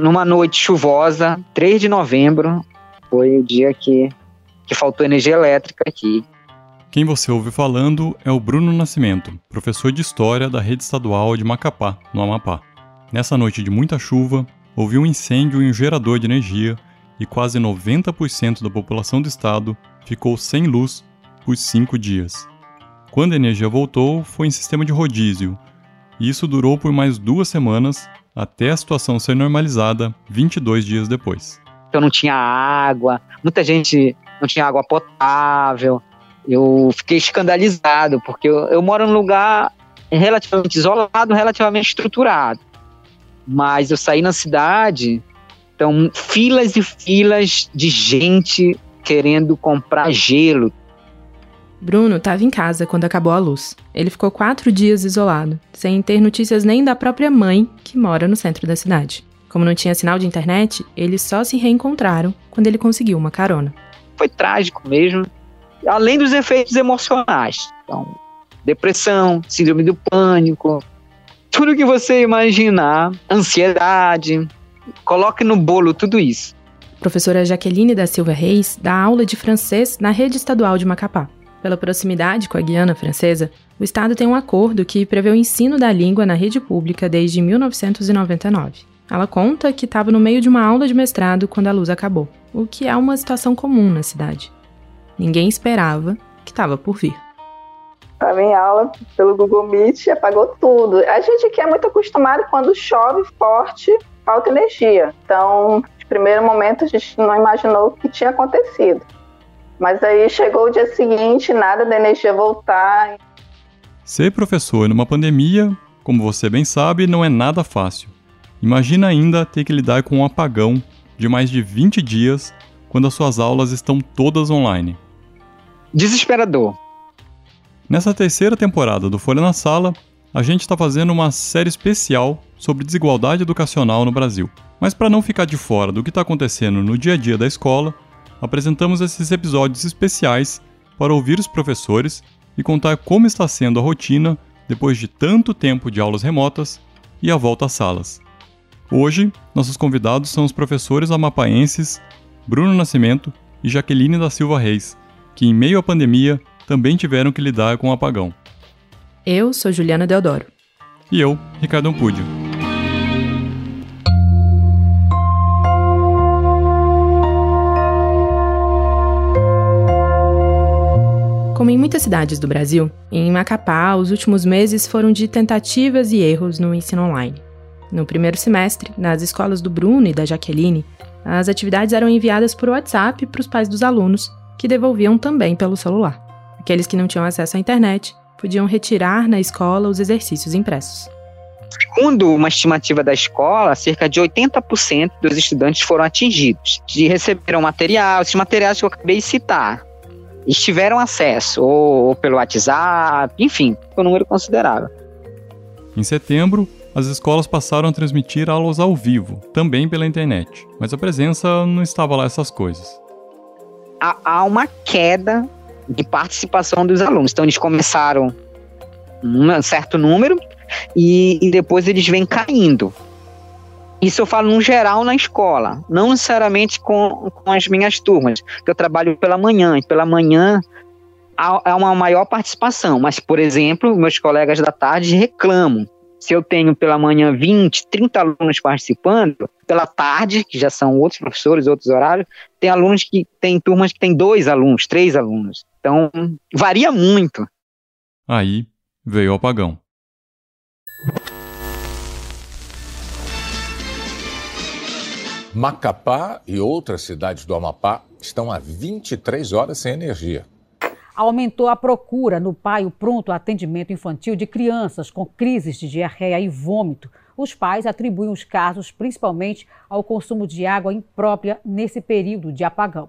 numa noite chuvosa, 3 de novembro, foi o dia que, que faltou energia elétrica aqui. Quem você ouve falando é o Bruno Nascimento, professor de História da Rede Estadual de Macapá, no Amapá. Nessa noite de muita chuva, houve um incêndio em um gerador de energia e quase 90% da população do estado ficou sem luz por cinco dias. Quando a energia voltou, foi em sistema de rodízio, e isso durou por mais duas semanas até a situação ser normalizada 22 dias depois. Eu não tinha água, muita gente não tinha água potável. Eu fiquei escandalizado, porque eu, eu moro num lugar relativamente isolado, relativamente estruturado. Mas eu saí na cidade, então filas e filas de gente querendo comprar gelo. Bruno estava em casa quando acabou a luz. Ele ficou quatro dias isolado, sem ter notícias nem da própria mãe, que mora no centro da cidade. Como não tinha sinal de internet, eles só se reencontraram quando ele conseguiu uma carona. Foi trágico mesmo, além dos efeitos emocionais. Então, depressão, síndrome do pânico, tudo que você imaginar, ansiedade, coloque no bolo tudo isso. Professora Jaqueline da Silva Reis dá aula de francês na rede estadual de Macapá. Pela proximidade com a Guiana Francesa, o Estado tem um acordo que prevê o ensino da língua na rede pública desde 1999. Ela conta que estava no meio de uma aula de mestrado quando a luz acabou, o que é uma situação comum na cidade. Ninguém esperava que estava por vir. Estava em aula pelo Google Meet apagou tudo. A gente aqui é muito acostumado quando chove forte, falta energia. Então, de primeiro momento, a gente não imaginou o que tinha acontecido. Mas aí chegou o dia seguinte, nada da energia voltar. Ser professor numa pandemia, como você bem sabe, não é nada fácil. Imagina ainda ter que lidar com um apagão de mais de 20 dias quando as suas aulas estão todas online. Desesperador. Nessa terceira temporada do Folha na Sala, a gente está fazendo uma série especial sobre desigualdade educacional no Brasil. Mas para não ficar de fora do que está acontecendo no dia a dia da escola, apresentamos esses episódios especiais para ouvir os professores e contar como está sendo a rotina depois de tanto tempo de aulas remotas e a volta às salas. Hoje, nossos convidados são os professores amapaenses Bruno Nascimento e Jaqueline da Silva Reis, que em meio à pandemia também tiveram que lidar com o apagão. Eu sou Juliana Deodoro. E eu, Ricardo Ampúdio. Muitas cidades do Brasil, em Macapá, os últimos meses foram de tentativas e erros no ensino online. No primeiro semestre, nas escolas do Bruno e da Jaqueline, as atividades eram enviadas por WhatsApp para os pais dos alunos, que devolviam também pelo celular. Aqueles que não tinham acesso à internet podiam retirar na escola os exercícios impressos. Segundo uma estimativa da escola, cerca de 80% dos estudantes foram atingidos, de receberam material, esses materiais que eu acabei de citar, estiveram acesso, ou, ou pelo WhatsApp, enfim, foi um número considerável. Em setembro, as escolas passaram a transmitir aulas ao vivo, também pela internet, mas a presença não estava lá essas coisas. Há, há uma queda de participação dos alunos. Então, eles começaram um certo número e, e depois eles vêm caindo. Isso eu falo no geral na escola, não necessariamente com, com as minhas turmas, que eu trabalho pela manhã, e pela manhã há, há uma maior participação, mas, por exemplo, meus colegas da tarde reclamam. Se eu tenho pela manhã 20, 30 alunos participando, pela tarde, que já são outros professores, outros horários, tem alunos que tem turmas que tem dois alunos, três alunos. Então, varia muito. Aí veio o apagão. Macapá e outras cidades do Amapá estão há 23 horas sem energia. Aumentou a procura no pai o pronto atendimento infantil de crianças com crises de diarreia e vômito. Os pais atribuem os casos principalmente ao consumo de água imprópria nesse período de apagão.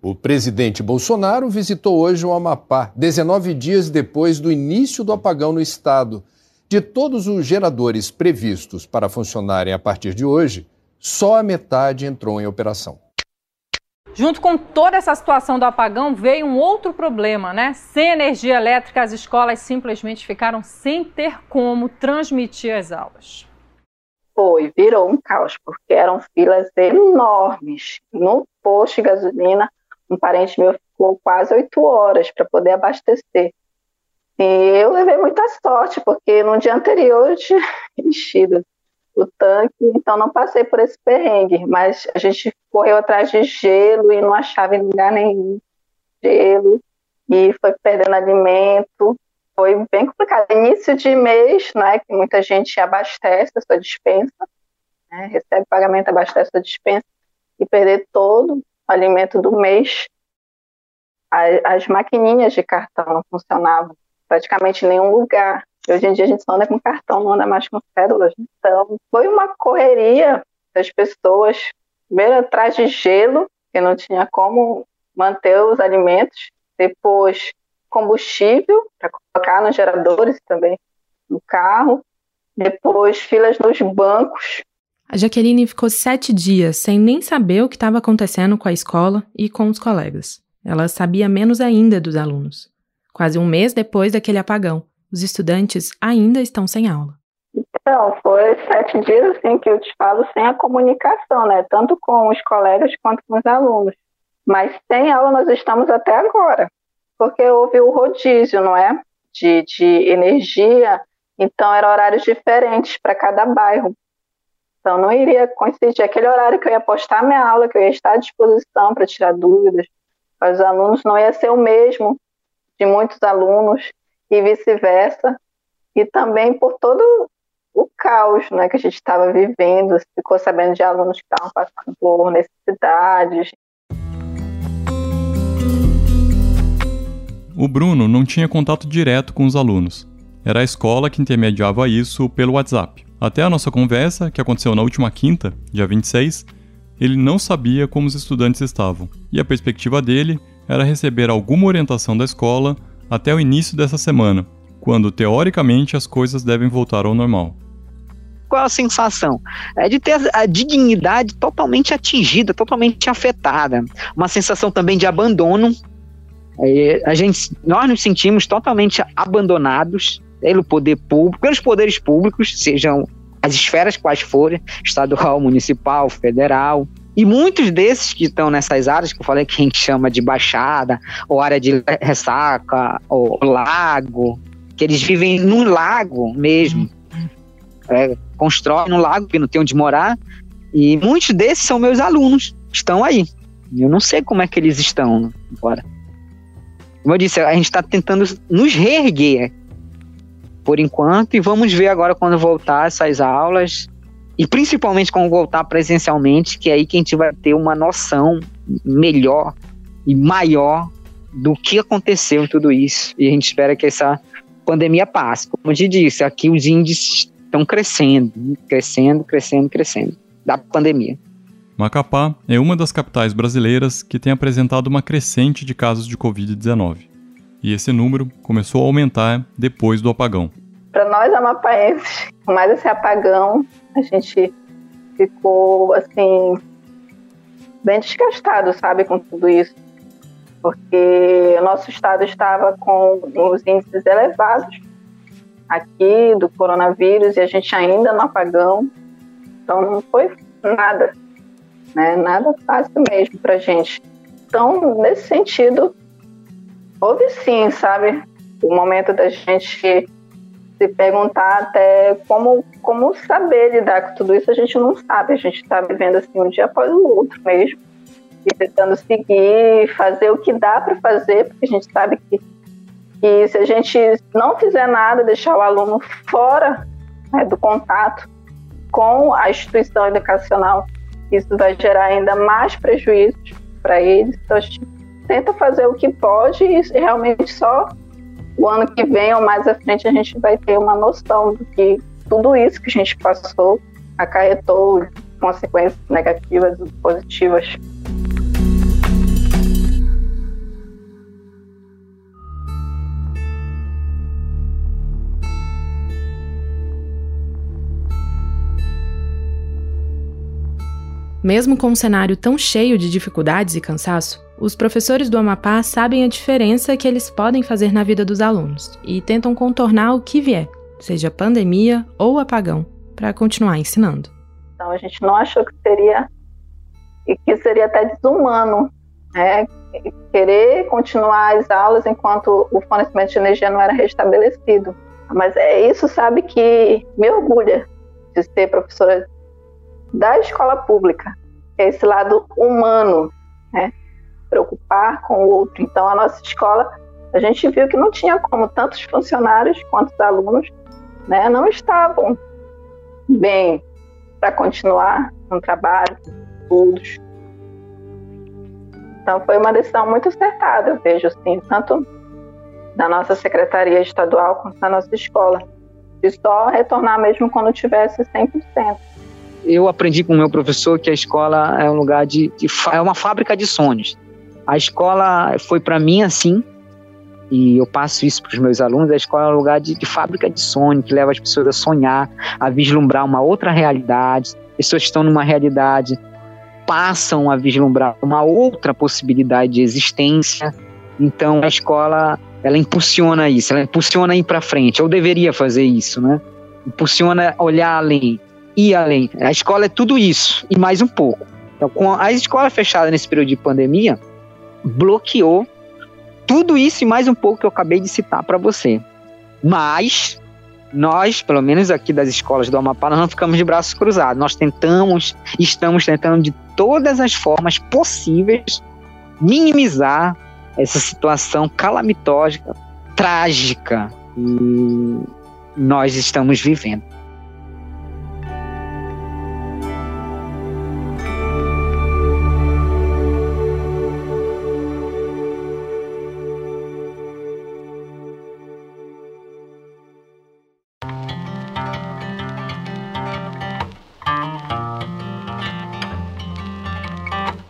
O presidente Bolsonaro visitou hoje o Amapá, 19 dias depois do início do apagão no estado. De todos os geradores previstos para funcionarem a partir de hoje, só a metade entrou em operação. Junto com toda essa situação do apagão, veio um outro problema, né? Sem energia elétrica, as escolas simplesmente ficaram sem ter como transmitir as aulas. foi, virou um caos, porque eram filas enormes. No posto de gasolina, um parente meu ficou quase oito horas para poder abastecer. E eu levei muita sorte, porque no dia anterior eu tinha enchido o tanque, então não passei por esse perrengue, mas a gente correu atrás de gelo e não achava em lugar nenhum gelo, e foi perdendo alimento, foi bem complicado. Início de mês, né, que muita gente abastece a sua dispensa, né, recebe pagamento, abastece a sua dispensa, e perder todo o alimento do mês. As, as maquininhas de cartão não funcionavam praticamente em nenhum lugar. Hoje em dia a gente só anda com cartão, não anda mais com cédulas. Então, foi uma correria das pessoas, primeiro atrás de gelo, que não tinha como manter os alimentos, depois combustível para colocar nos geradores também no carro, depois filas nos bancos. A Jaqueline ficou sete dias sem nem saber o que estava acontecendo com a escola e com os colegas. Ela sabia menos ainda dos alunos. Quase um mês depois daquele apagão, os estudantes ainda estão sem aula. Então, foi sete dias assim que eu te falo sem a comunicação, né? Tanto com os colegas quanto com os alunos. Mas sem aula nós estamos até agora, porque houve o rodízio, não é? De, de energia, então eram horários diferentes para cada bairro. Então não iria coincidir aquele horário que eu ia postar minha aula, que eu ia estar à disposição para tirar dúvidas para os alunos, não ia ser o mesmo de muitos alunos e vice-versa. E também por todo o caos né, que a gente estava vivendo, ficou sabendo de alunos que estavam passando por necessidades. O Bruno não tinha contato direto com os alunos. Era a escola que intermediava isso pelo WhatsApp. Até a nossa conversa, que aconteceu na última quinta, dia 26, ele não sabia como os estudantes estavam, e a perspectiva dele era receber alguma orientação da escola até o início dessa semana, quando teoricamente as coisas devem voltar ao normal. Qual a sensação? É de ter a dignidade totalmente atingida, totalmente afetada. Uma sensação também de abandono. É, a gente, nós nos sentimos totalmente abandonados pelo poder público, pelos poderes públicos, sejam as esferas quais forem, estadual, municipal, federal. E muitos desses que estão nessas áreas que eu falei que a gente chama de baixada, ou área de ressaca, ou lago, que eles vivem num lago mesmo. É, constroem no lago, que não tem onde morar. E muitos desses são meus alunos, estão aí. Eu não sei como é que eles estão agora. Como eu disse, a gente está tentando nos reerguer por enquanto, e vamos ver agora quando voltar essas aulas, e principalmente quando voltar presencialmente, que é aí que a gente vai ter uma noção melhor e maior do que aconteceu em tudo isso. E a gente espera que essa pandemia passe. Como eu te disse, aqui os índices estão crescendo, crescendo, crescendo, crescendo, da pandemia. Macapá é uma das capitais brasileiras que tem apresentado uma crescente de casos de Covid-19 e esse número começou a aumentar depois do apagão. Para nós amapaenses, com mais esse apagão, a gente ficou assim bem desgastado, sabe, com tudo isso, porque o nosso estado estava com os índices elevados aqui do coronavírus e a gente ainda no apagão, então não foi nada, né? Nada fácil mesmo para gente. Então, nesse sentido, Houve sim, sabe? O momento da gente se perguntar até como, como saber lidar com tudo isso, a gente não sabe. A gente está vivendo assim um dia após o outro mesmo. E tentando seguir, fazer o que dá para fazer, porque a gente sabe que, que se a gente não fizer nada, deixar o aluno fora né, do contato com a instituição educacional, isso vai gerar ainda mais prejuízos para eles. Então, a gente tenta fazer o que pode e realmente só o ano que vem ou mais à frente a gente vai ter uma noção do que tudo isso que a gente passou acarretou consequências negativas e positivas. Mesmo com um cenário tão cheio de dificuldades e cansaço, os professores do Amapá sabem a diferença que eles podem fazer na vida dos alunos e tentam contornar o que vier, seja pandemia ou apagão, para continuar ensinando. Então a gente não achou que seria e que seria até desumano, né? Querer continuar as aulas enquanto o fornecimento de energia não era restabelecido. Mas é isso, sabe, que me orgulha de ser professora da escola pública. É esse lado humano, né? Preocupar com o outro. Então, a nossa escola, a gente viu que não tinha como tantos funcionários quanto os alunos, né? Não estavam bem para continuar no trabalho, estudos. Então, foi uma decisão muito acertada, eu vejo assim, tanto da nossa secretaria estadual quanto da nossa escola. De só retornar mesmo quando tivesse 100%. Eu aprendi com o meu professor que a escola é um lugar de, de é uma fábrica de sonhos. A escola foi para mim assim, e eu passo isso para os meus alunos, a escola é um lugar de, de, fábrica de sonho, que leva as pessoas a sonhar, a vislumbrar uma outra realidade. Pessoas que estão numa realidade passam a vislumbrar uma outra possibilidade de existência. Então a escola ela impulsiona isso, ela impulsiona ir para frente. Eu deveria fazer isso, né? Impulsiona olhar além, ir além. A escola é tudo isso e mais um pouco. Então, com a escola fechada nesse período de pandemia, bloqueou tudo isso e mais um pouco que eu acabei de citar para você. Mas nós, pelo menos aqui das escolas do Amapá, nós não ficamos de braços cruzados. Nós tentamos, estamos tentando de todas as formas possíveis minimizar essa situação calamitosa, trágica que nós estamos vivendo.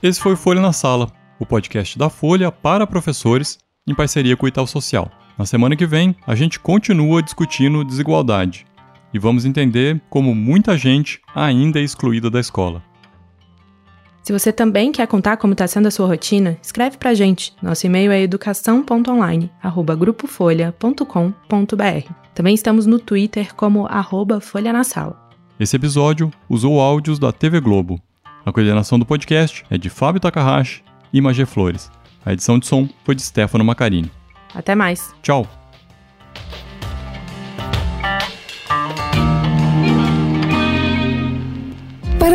Esse foi Folha na Sala, o podcast da Folha para professores, em parceria com o Itaú Social. Na semana que vem, a gente continua discutindo desigualdade e vamos entender como muita gente ainda é excluída da escola. Se você também quer contar como está sendo a sua rotina, escreve pra gente. Nosso e-mail é educação.online@grupofolha.com.br. Também estamos no Twitter como arroba Folha na Sala. Esse episódio usou áudios da TV Globo. A coordenação do podcast é de Fábio Takahashi e Magé Flores. A edição de som foi de Stefano Macarini. Até mais. Tchau.